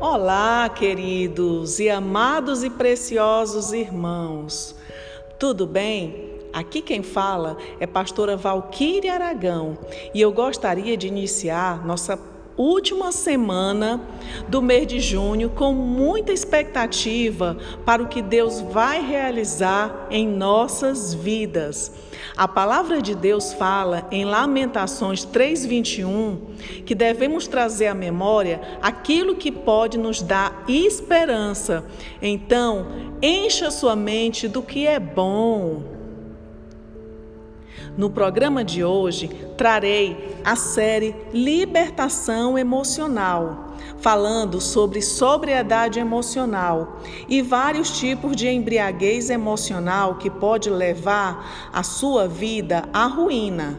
Olá, queridos e amados e preciosos irmãos. Tudo bem? Aqui quem fala é pastora Valquíria Aragão e eu gostaria de iniciar nossa última semana do mês de junho com muita expectativa para o que Deus vai realizar em nossas vidas. A palavra de Deus fala em Lamentações 3:21 que devemos trazer à memória aquilo que pode nos dar esperança. Então, encha sua mente do que é bom. No programa de hoje, trarei a série Libertação Emocional, falando sobre sobriedade emocional e vários tipos de embriaguez emocional que pode levar a sua vida à ruína.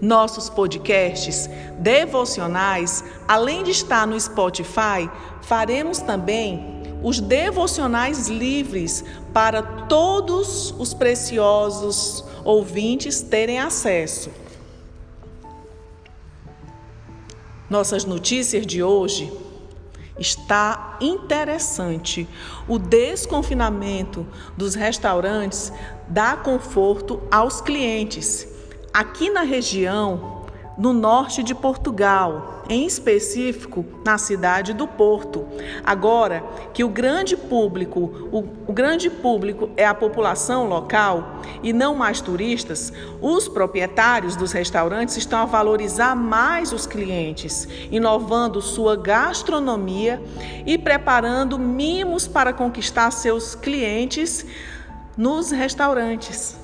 Nossos podcasts devocionais, além de estar no Spotify, faremos também os devocionais livres para todos os preciosos ouvintes terem acesso. Nossas notícias de hoje está interessante. O desconfinamento dos restaurantes dá conforto aos clientes. Aqui na região, no norte de Portugal, em específico na cidade do Porto. Agora que o grande público, o, o, grande público é a população local e não mais turistas, os proprietários dos restaurantes estão a valorizar mais os clientes, inovando sua gastronomia e preparando mimos para conquistar seus clientes nos restaurantes.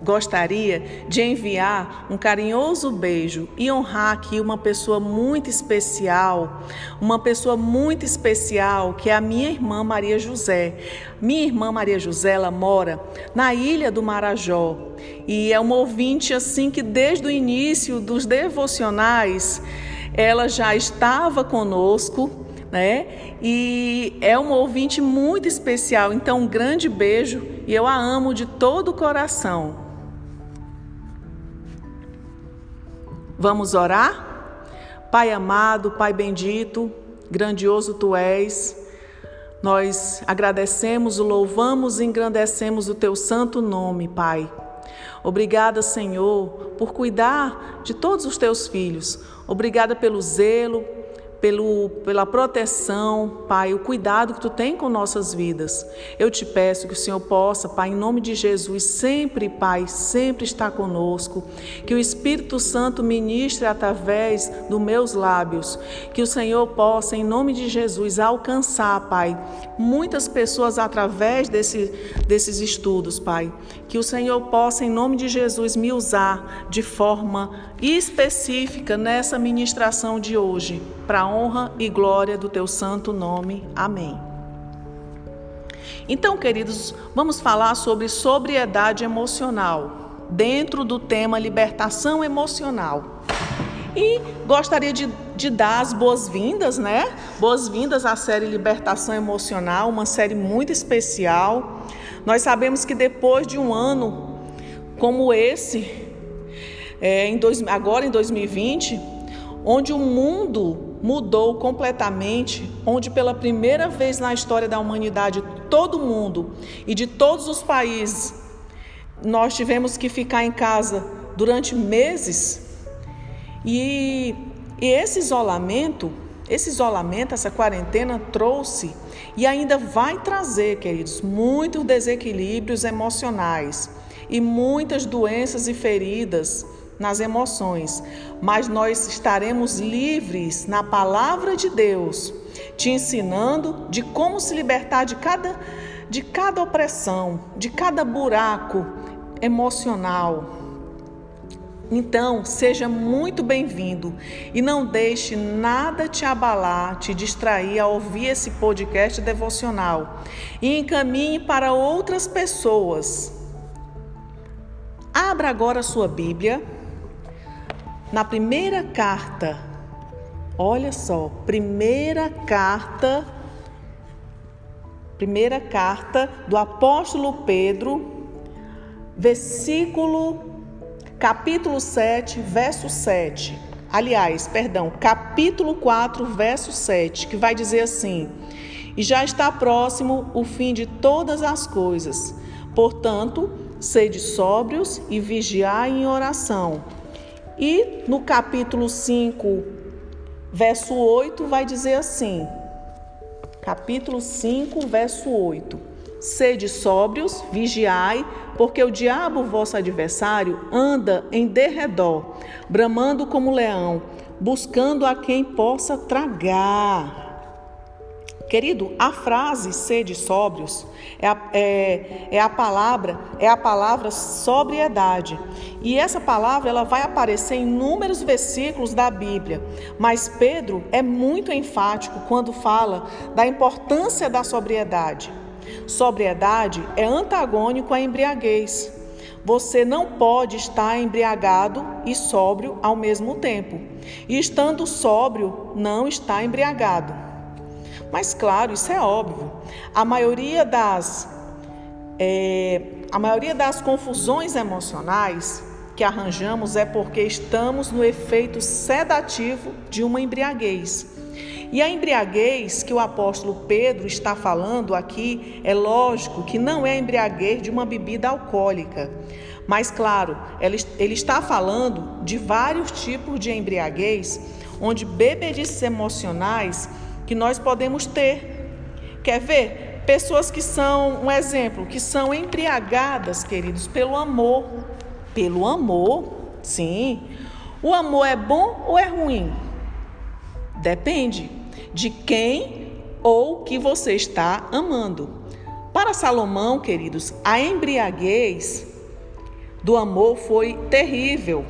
Gostaria de enviar um carinhoso beijo e honrar aqui uma pessoa muito especial, uma pessoa muito especial que é a minha irmã Maria José. Minha irmã Maria José, ela mora na ilha do Marajó e é uma ouvinte assim que desde o início dos devocionais ela já estava conosco. Né? E é uma ouvinte muito especial, então um grande beijo e eu a amo de todo o coração. Vamos orar? Pai amado, Pai bendito, grandioso tu és. Nós agradecemos, louvamos e engrandecemos o teu santo nome, Pai. Obrigada, Senhor, por cuidar de todos os teus filhos. Obrigada pelo zelo, pelo, pela proteção, Pai, o cuidado que tu tem com nossas vidas. Eu te peço que o Senhor possa, Pai, em nome de Jesus, sempre, Pai, sempre estar conosco. Que o Espírito Santo ministre através dos meus lábios. Que o Senhor possa, em nome de Jesus, alcançar, Pai, muitas pessoas através desse, desses estudos, Pai. Que o Senhor possa, em nome de Jesus, me usar de forma específica nessa ministração de hoje para honra e glória do teu santo nome. Amém. Então, queridos, vamos falar sobre sobriedade emocional, dentro do tema libertação emocional. E gostaria de, de dar as boas-vindas, né? Boas-vindas à série Libertação Emocional, uma série muito especial. Nós sabemos que depois de um ano como esse, é, em dois, agora em 2020, onde o mundo mudou completamente, onde pela primeira vez na história da humanidade, todo mundo e de todos os países, nós tivemos que ficar em casa durante meses. E, e esse isolamento, esse isolamento, essa quarentena trouxe e ainda vai trazer, queridos, muitos desequilíbrios emocionais e muitas doenças e feridas nas emoções, mas nós estaremos livres na palavra de Deus, te ensinando de como se libertar de cada de cada opressão, de cada buraco emocional. Então, seja muito bem-vindo e não deixe nada te abalar, te distrair a ouvir esse podcast devocional e encaminhe para outras pessoas. Abra agora sua Bíblia na primeira carta, olha só, primeira carta, primeira carta do apóstolo Pedro, versículo capítulo 7, verso 7. Aliás, perdão, capítulo 4, verso 7, que vai dizer assim: E já está próximo o fim de todas as coisas. Portanto, sede sóbrios e vigiai em oração. E no capítulo 5, verso 8, vai dizer assim: capítulo 5, verso 8. Sede sóbrios, vigiai, porque o diabo, vosso adversário, anda em derredor, bramando como leão, buscando a quem possa tragar. Querido, a frase sede sóbrios é a, é, é a palavra é a palavra sobriedade e essa palavra ela vai aparecer em inúmeros versículos da Bíblia, mas Pedro é muito enfático quando fala da importância da sobriedade. Sobriedade é antagônico à embriaguez. Você não pode estar embriagado e sóbrio ao mesmo tempo. E estando sóbrio, não está embriagado. Mas claro, isso é óbvio. A maioria das é, a maioria das confusões emocionais que arranjamos é porque estamos no efeito sedativo de uma embriaguez. E a embriaguez que o apóstolo Pedro está falando aqui é lógico que não é a embriaguez de uma bebida alcoólica. Mas, claro, ele está falando de vários tipos de embriaguez, onde bebedices emocionais que nós podemos ter. Quer ver? Pessoas que são, um exemplo, que são embriagadas, queridos, pelo amor. Pelo amor, sim. O amor é bom ou é ruim? Depende de quem ou que você está amando. Para Salomão, queridos, a embriaguez do amor foi terrível.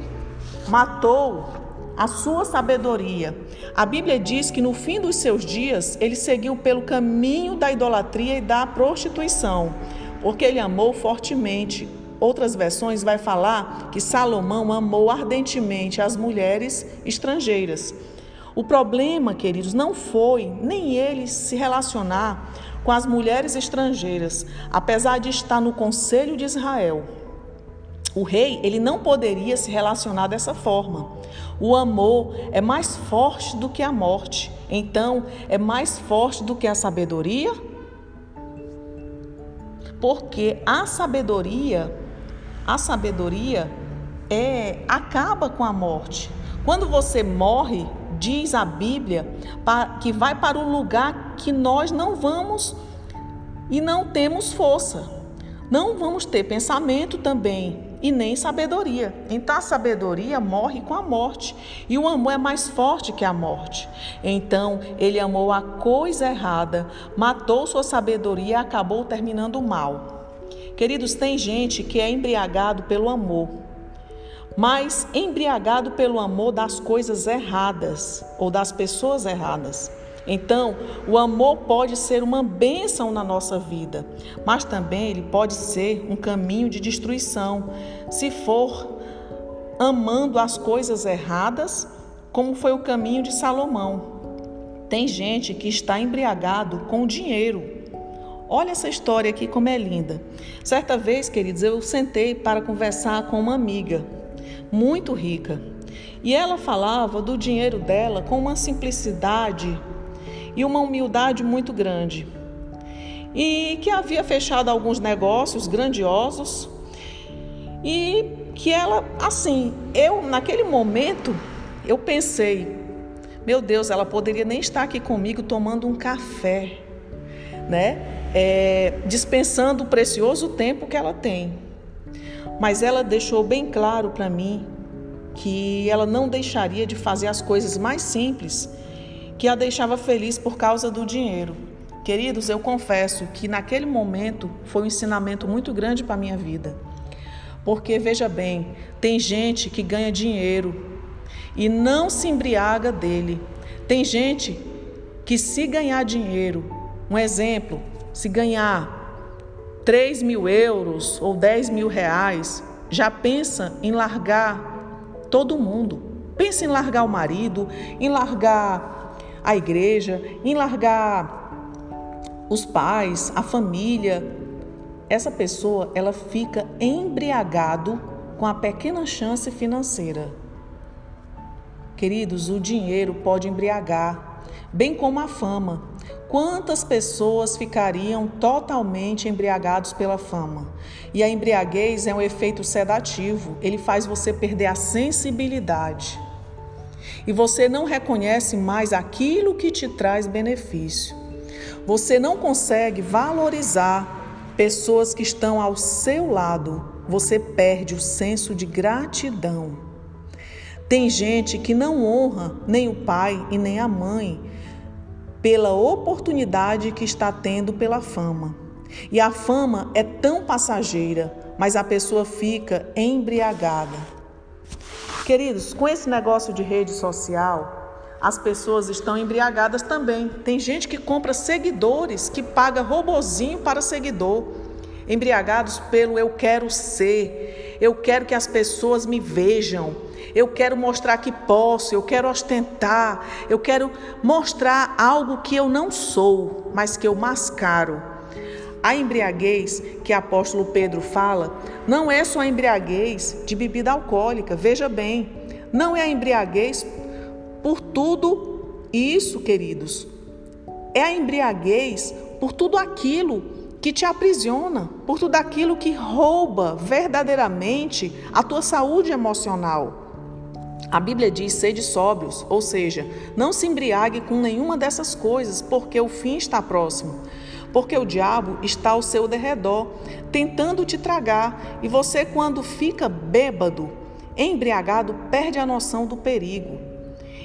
Matou a sua sabedoria. A Bíblia diz que no fim dos seus dias ele seguiu pelo caminho da idolatria e da prostituição, porque ele amou fortemente. Outras versões vai falar que Salomão amou ardentemente as mulheres estrangeiras. O problema, queridos, não foi nem ele se relacionar com as mulheres estrangeiras, apesar de estar no conselho de Israel. O rei, ele não poderia se relacionar dessa forma. O amor é mais forte do que a morte. Então, é mais forte do que a sabedoria? Porque a sabedoria, a sabedoria é acaba com a morte. Quando você morre, diz a Bíblia, que vai para o lugar que nós não vamos e não temos força. Não vamos ter pensamento também e nem sabedoria. Então a sabedoria morre com a morte e o amor é mais forte que a morte. Então ele amou a coisa errada, matou sua sabedoria e acabou terminando mal. Queridos, tem gente que é embriagado pelo amor, mas embriagado pelo amor das coisas erradas ou das pessoas erradas. Então, o amor pode ser uma bênção na nossa vida, mas também ele pode ser um caminho de destruição, se for amando as coisas erradas, como foi o caminho de Salomão. Tem gente que está embriagado com dinheiro. Olha essa história aqui como é linda. Certa vez, queridos, eu sentei para conversar com uma amiga muito rica. E ela falava do dinheiro dela com uma simplicidade e uma humildade muito grande. E que havia fechado alguns negócios grandiosos e que ela, assim, eu naquele momento, eu pensei, meu Deus, ela poderia nem estar aqui comigo tomando um café, né? É, dispensando o precioso tempo que ela tem. Mas ela deixou bem claro para mim que ela não deixaria de fazer as coisas mais simples que a deixava feliz por causa do dinheiro. Queridos, eu confesso que naquele momento foi um ensinamento muito grande para a minha vida. Porque veja bem, tem gente que ganha dinheiro e não se embriaga dele. Tem gente que se ganhar dinheiro, um exemplo, se ganhar 3 mil euros ou 10 mil reais, já pensa em largar todo mundo. Pensa em largar o marido, em largar a igreja, em largar os pais, a família. Essa pessoa, ela fica embriagado com a pequena chance financeira. Queridos, o dinheiro pode embriagar, bem como a fama. Quantas pessoas ficariam totalmente embriagados pela fama? E a embriaguez é um efeito sedativo, ele faz você perder a sensibilidade. E você não reconhece mais aquilo que te traz benefício. Você não consegue valorizar pessoas que estão ao seu lado. Você perde o senso de gratidão. Tem gente que não honra nem o pai e nem a mãe pela oportunidade que está tendo pela fama. E a fama é tão passageira, mas a pessoa fica embriagada. Queridos, com esse negócio de rede social, as pessoas estão embriagadas também. Tem gente que compra seguidores, que paga robozinho para seguidor, embriagados pelo eu quero ser, eu quero que as pessoas me vejam, eu quero mostrar que posso, eu quero ostentar, eu quero mostrar algo que eu não sou, mas que eu mascaro. A embriaguez que apóstolo Pedro fala não é só a embriaguez de bebida alcoólica, veja bem, não é a embriaguez por tudo isso, queridos. É a embriaguez por tudo aquilo que te aprisiona, por tudo aquilo que rouba verdadeiramente a tua saúde emocional. A Bíblia diz: sede sóbrios, ou seja, não se embriague com nenhuma dessas coisas, porque o fim está próximo. Porque o diabo está ao seu derredor, tentando te tragar, e você, quando fica bêbado, embriagado, perde a noção do perigo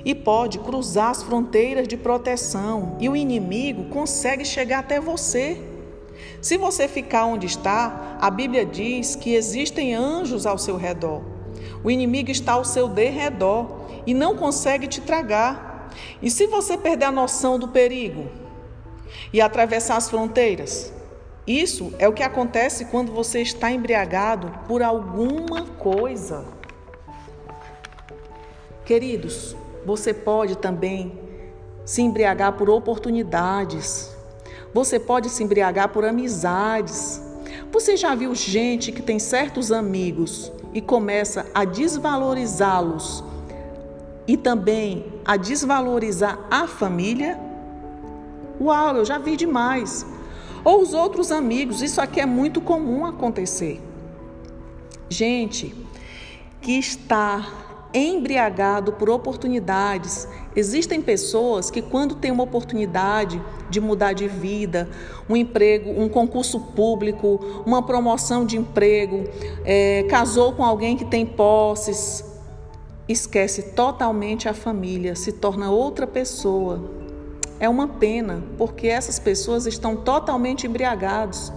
e pode cruzar as fronteiras de proteção, e o inimigo consegue chegar até você. Se você ficar onde está, a Bíblia diz que existem anjos ao seu redor. O inimigo está ao seu derredor e não consegue te tragar. E se você perder a noção do perigo e atravessar as fronteiras? Isso é o que acontece quando você está embriagado por alguma coisa. Queridos, você pode também se embriagar por oportunidades. Você pode se embriagar por amizades. Você já viu gente que tem certos amigos e começa a desvalorizá-los e também a desvalorizar a família? Uau, eu já vi demais. Ou os outros amigos, isso aqui é muito comum acontecer. Gente que está embriagado por oportunidades. Existem pessoas que, quando tem uma oportunidade de mudar de vida, um emprego, um concurso público, uma promoção de emprego, é, casou com alguém que tem posses, esquece totalmente a família, se torna outra pessoa. É uma pena, porque essas pessoas estão totalmente embriagados.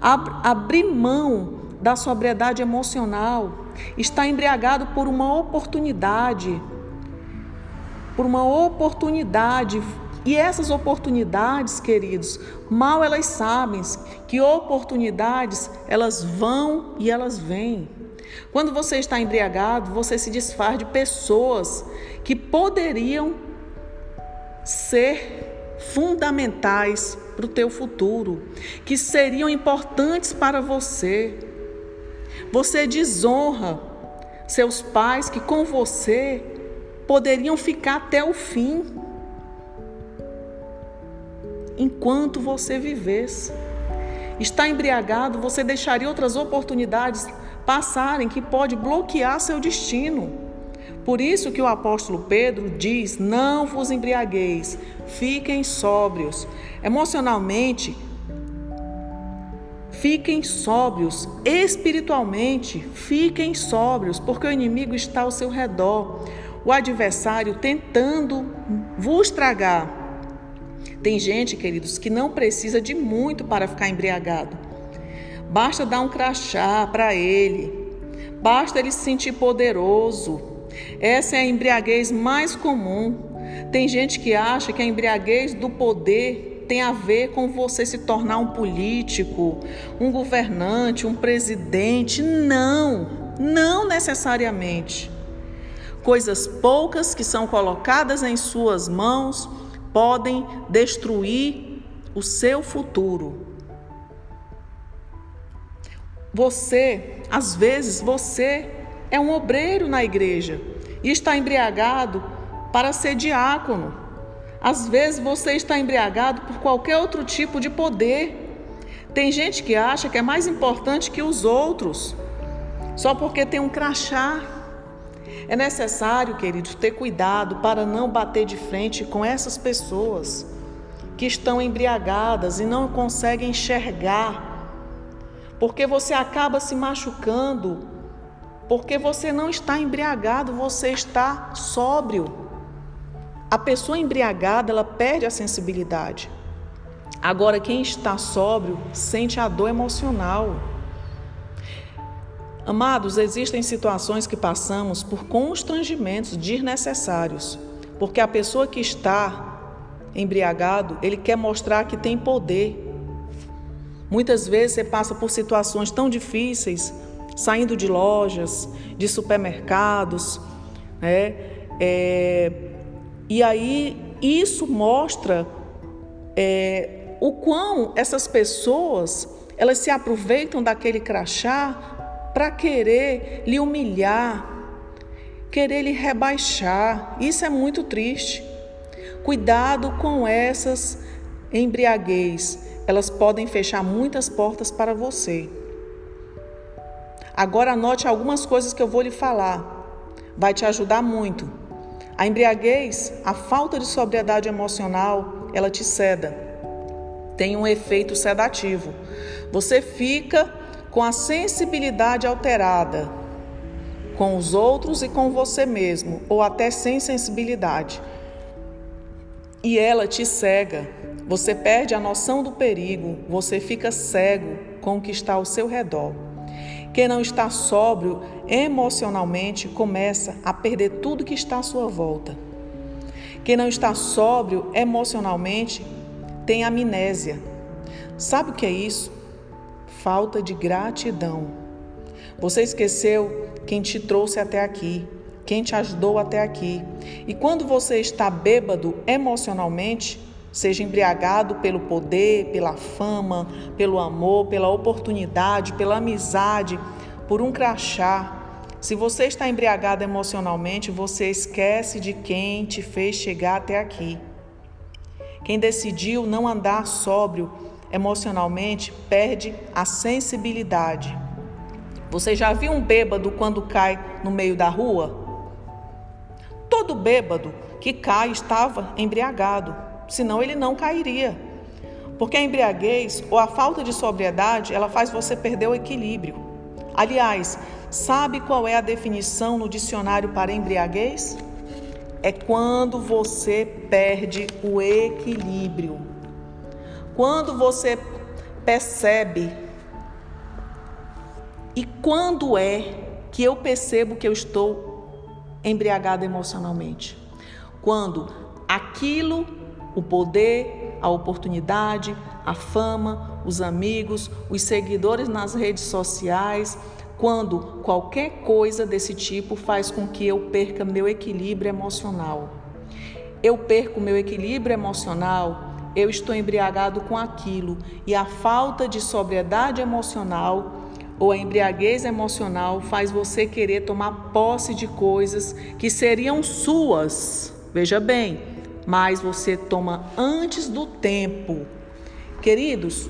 Abrir mão da sobriedade emocional, está embriagado por uma oportunidade, por uma oportunidade. E essas oportunidades, queridos, mal elas sabem que oportunidades elas vão e elas vêm. Quando você está embriagado, você se desfaz de pessoas que poderiam ser fundamentais para o teu futuro, que seriam importantes para você. Você desonra seus pais que com você poderiam ficar até o fim. Enquanto você vivesse. Está embriagado, você deixaria outras oportunidades passarem que pode bloquear seu destino. Por isso que o apóstolo Pedro diz: "Não vos embriagueis, fiquem sóbrios". Emocionalmente, Fiquem sóbrios, espiritualmente, fiquem sóbrios, porque o inimigo está ao seu redor, o adversário tentando vos tragar. Tem gente, queridos, que não precisa de muito para ficar embriagado. Basta dar um crachá para ele, basta ele se sentir poderoso. Essa é a embriaguez mais comum. Tem gente que acha que a embriaguez do poder tem a ver com você se tornar um político, um governante, um presidente. Não, não necessariamente. Coisas poucas que são colocadas em suas mãos podem destruir o seu futuro. você, às vezes, você é um obreiro na igreja e está embriagado para ser diácono. Às vezes você está embriagado por qualquer outro tipo de poder. Tem gente que acha que é mais importante que os outros, só porque tem um crachá. É necessário, queridos, ter cuidado para não bater de frente com essas pessoas que estão embriagadas e não conseguem enxergar porque você acaba se machucando, porque você não está embriagado, você está sóbrio. A pessoa embriagada, ela perde a sensibilidade. Agora, quem está sóbrio sente a dor emocional. Amados, existem situações que passamos por constrangimentos desnecessários, porque a pessoa que está embriagado, ele quer mostrar que tem poder, Muitas vezes você passa por situações tão difíceis, saindo de lojas, de supermercados, né? É, e aí isso mostra é, o quão essas pessoas elas se aproveitam daquele crachá para querer lhe humilhar, querer lhe rebaixar. Isso é muito triste. Cuidado com essas embriaguez elas podem fechar muitas portas para você. Agora anote algumas coisas que eu vou lhe falar. Vai te ajudar muito. A embriaguez, a falta de sobriedade emocional, ela te ceda. Tem um efeito sedativo. Você fica com a sensibilidade alterada com os outros e com você mesmo, ou até sem sensibilidade. E ela te cega. Você perde a noção do perigo, você fica cego com o que está ao seu redor. Quem não está sóbrio emocionalmente começa a perder tudo que está à sua volta. Quem não está sóbrio emocionalmente tem amnésia. Sabe o que é isso? Falta de gratidão. Você esqueceu quem te trouxe até aqui, quem te ajudou até aqui. E quando você está bêbado emocionalmente, seja embriagado pelo poder, pela fama, pelo amor, pela oportunidade, pela amizade, por um crachá. Se você está embriagado emocionalmente, você esquece de quem te fez chegar até aqui. Quem decidiu não andar sóbrio emocionalmente perde a sensibilidade. Você já viu um bêbado quando cai no meio da rua? Todo bêbado que cai estava embriagado senão ele não cairia. Porque a embriaguez ou a falta de sobriedade, ela faz você perder o equilíbrio. Aliás, sabe qual é a definição no dicionário para embriaguez? É quando você perde o equilíbrio. Quando você percebe e quando é que eu percebo que eu estou embriagado emocionalmente? Quando aquilo o poder, a oportunidade, a fama, os amigos, os seguidores nas redes sociais, quando qualquer coisa desse tipo faz com que eu perca meu equilíbrio emocional. Eu perco meu equilíbrio emocional, eu estou embriagado com aquilo e a falta de sobriedade emocional ou a embriaguez emocional faz você querer tomar posse de coisas que seriam suas. Veja bem, mas você toma antes do tempo. Queridos,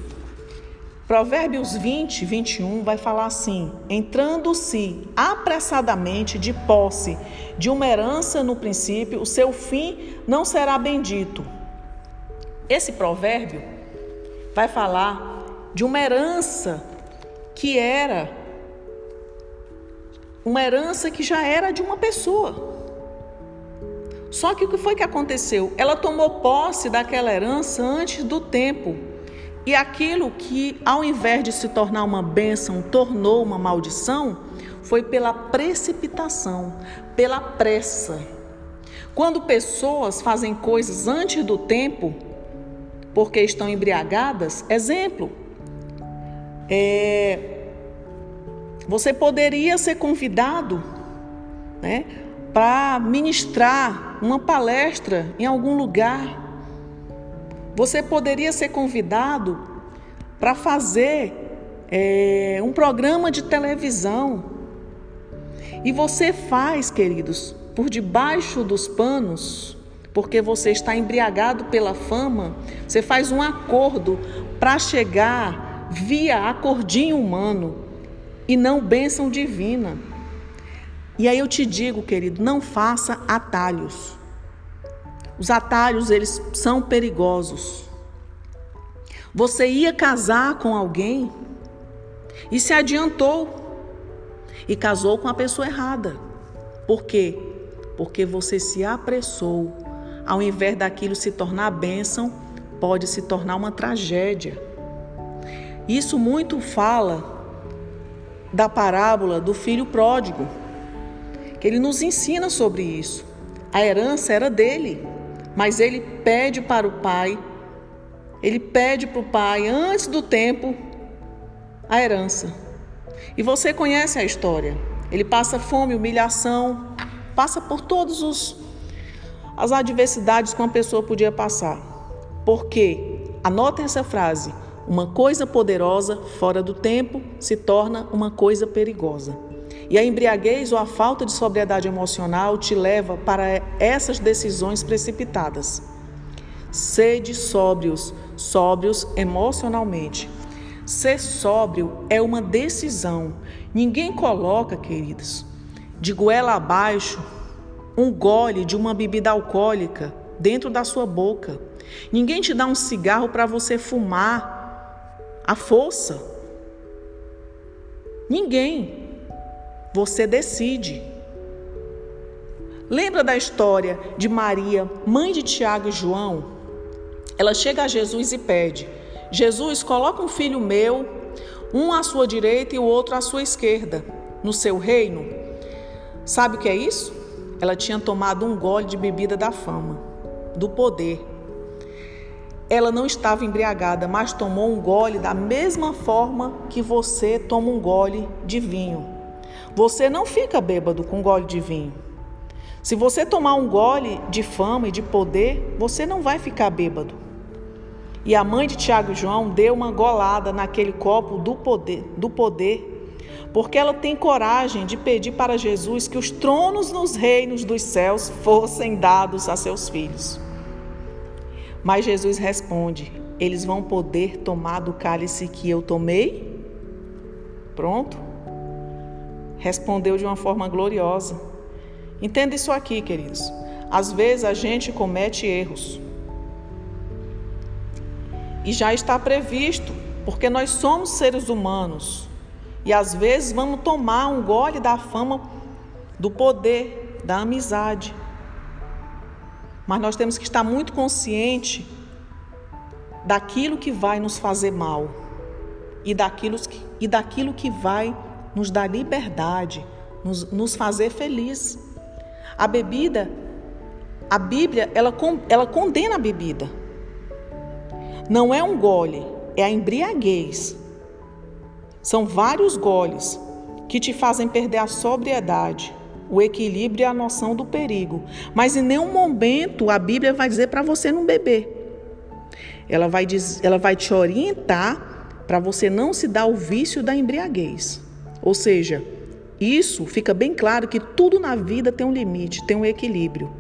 Provérbios 20, 21 vai falar assim: entrando-se apressadamente de posse de uma herança no princípio, o seu fim não será bendito. Esse provérbio vai falar de uma herança que era uma herança que já era de uma pessoa. Só que o que foi que aconteceu? Ela tomou posse daquela herança antes do tempo. E aquilo que, ao invés de se tornar uma bênção, tornou uma maldição, foi pela precipitação, pela pressa. Quando pessoas fazem coisas antes do tempo, porque estão embriagadas, exemplo, é, você poderia ser convidado né, para ministrar uma palestra em algum lugar. Você poderia ser convidado para fazer é, um programa de televisão. E você faz, queridos, por debaixo dos panos, porque você está embriagado pela fama, você faz um acordo para chegar via acordinho humano e não bênção divina. E aí eu te digo, querido, não faça atalhos. Os atalhos, eles são perigosos. Você ia casar com alguém e se adiantou e casou com a pessoa errada. Por quê? Porque você se apressou. Ao invés daquilo se tornar bênção, pode se tornar uma tragédia. Isso muito fala da parábola do filho pródigo, que ele nos ensina sobre isso. A herança era dele, mas ele pede para o pai, ele pede para o pai, antes do tempo, a herança. E você conhece a história. Ele passa fome, humilhação, passa por todos os as adversidades que uma pessoa podia passar. Porque anotem essa frase: uma coisa poderosa fora do tempo se torna uma coisa perigosa. E a embriaguez ou a falta de sobriedade emocional te leva para essas decisões precipitadas. Sede sóbrios, sóbrios emocionalmente. Ser sóbrio é uma decisão. Ninguém coloca, queridos, de goela abaixo um gole de uma bebida alcoólica dentro da sua boca. Ninguém te dá um cigarro para você fumar à força. Ninguém. Você decide. Lembra da história de Maria, mãe de Tiago e João? Ela chega a Jesus e pede: Jesus, coloca um filho meu, um à sua direita e o outro à sua esquerda, no seu reino. Sabe o que é isso? Ela tinha tomado um gole de bebida da fama, do poder. Ela não estava embriagada, mas tomou um gole da mesma forma que você toma um gole de vinho. Você não fica bêbado com um gole de vinho. Se você tomar um gole de fama e de poder, você não vai ficar bêbado. E a mãe de Tiago e João deu uma golada naquele copo do poder, do poder, porque ela tem coragem de pedir para Jesus que os tronos nos reinos dos céus fossem dados a seus filhos. Mas Jesus responde: Eles vão poder tomar do cálice que eu tomei? Pronto. Respondeu de uma forma gloriosa. Entenda isso aqui, queridos. Às vezes a gente comete erros e já está previsto, porque nós somos seres humanos e às vezes vamos tomar um gole da fama, do poder, da amizade. Mas nós temos que estar muito consciente daquilo que vai nos fazer mal e daquilo que, e daquilo que vai nos dar liberdade, nos, nos fazer feliz. A bebida, a Bíblia, ela, ela condena a bebida. Não é um gole, é a embriaguez. São vários goles que te fazem perder a sobriedade, o equilíbrio e a noção do perigo. Mas em nenhum momento a Bíblia vai dizer para você não beber. Ela vai, ela vai te orientar para você não se dar o vício da embriaguez. Ou seja, isso fica bem claro que tudo na vida tem um limite, tem um equilíbrio.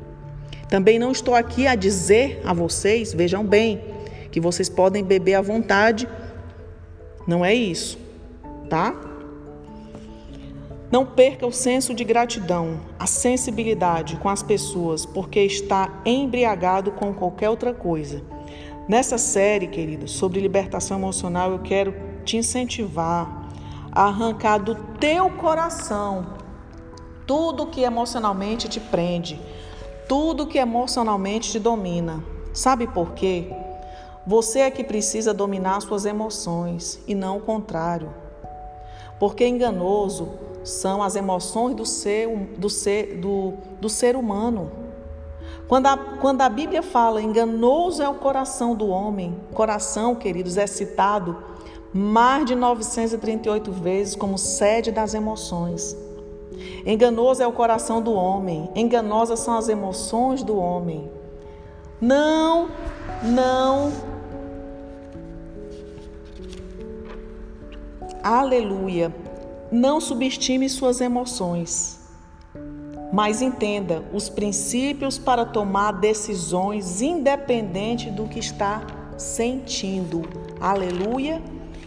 Também não estou aqui a dizer a vocês, vejam bem, que vocês podem beber à vontade. Não é isso, tá? Não perca o senso de gratidão, a sensibilidade com as pessoas, porque está embriagado com qualquer outra coisa. Nessa série, querido, sobre libertação emocional, eu quero te incentivar arrancar do teu coração tudo que emocionalmente te prende, tudo que emocionalmente te domina. Sabe por quê? Você é que precisa dominar suas emoções e não o contrário. Porque enganoso são as emoções do ser, do ser, do, do ser humano. Quando a, quando a Bíblia fala enganoso é o coração do homem, coração, queridos, é citado mais de 938 vezes como sede das emoções. Enganoso é o coração do homem, enganosas são as emoções do homem. Não, não aleluia, não subestime suas emoções, mas entenda os princípios para tomar decisões independente do que está sentindo. Aleluia.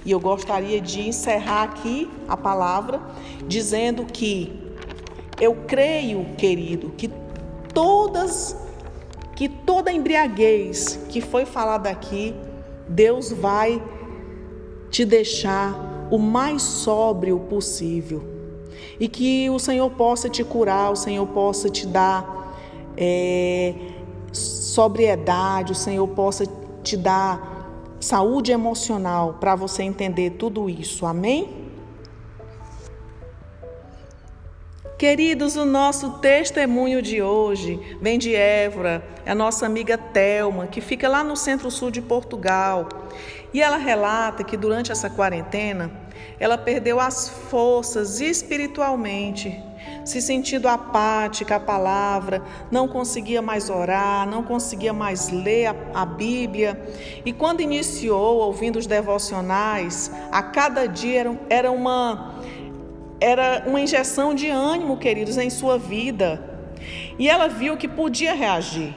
E eu gostaria de encerrar aqui a palavra dizendo que eu creio, querido, que todas que toda embriaguez que foi falada aqui, Deus vai te deixar o mais sóbrio possível. E que o Senhor possa te curar, o Senhor possa te dar é, sobriedade, o Senhor possa te dar saúde emocional para você entender tudo isso. Amém? Queridos, o nosso testemunho de hoje vem de Évora, a nossa amiga Telma, que fica lá no centro-sul de Portugal. E ela relata que durante essa quarentena, ela perdeu as forças espiritualmente, se sentindo apática à palavra, não conseguia mais orar, não conseguia mais ler a, a Bíblia. E quando iniciou ouvindo os devocionais, a cada dia era, era uma era uma injeção de ânimo, queridos, em sua vida. E ela viu que podia reagir.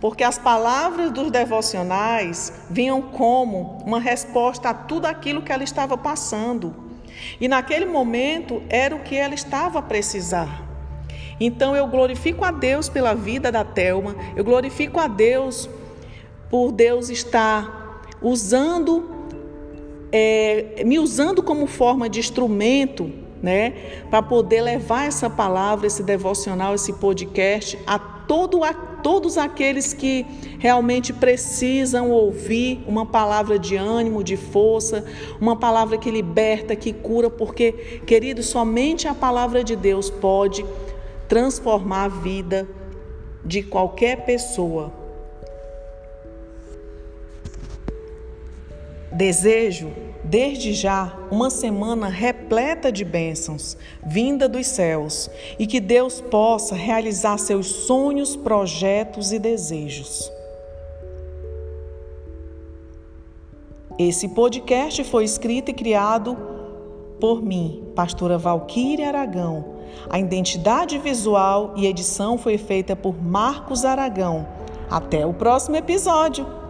Porque as palavras dos devocionais vinham como uma resposta a tudo aquilo que ela estava passando. E naquele momento era o que ela estava a precisar. Então eu glorifico a Deus pela vida da Telma, eu glorifico a Deus por Deus estar usando é, me usando como forma de instrumento, né, para poder levar essa palavra, esse devocional, esse podcast a, todo, a todos aqueles que realmente precisam ouvir uma palavra de ânimo, de força, uma palavra que liberta, que cura, porque, querido, somente a palavra de Deus pode transformar a vida de qualquer pessoa. Desejo, desde já, uma semana repleta de bênçãos, vinda dos céus, e que Deus possa realizar seus sonhos, projetos e desejos. Esse podcast foi escrito e criado por mim, pastora Valquíria Aragão. A identidade visual e edição foi feita por Marcos Aragão. Até o próximo episódio!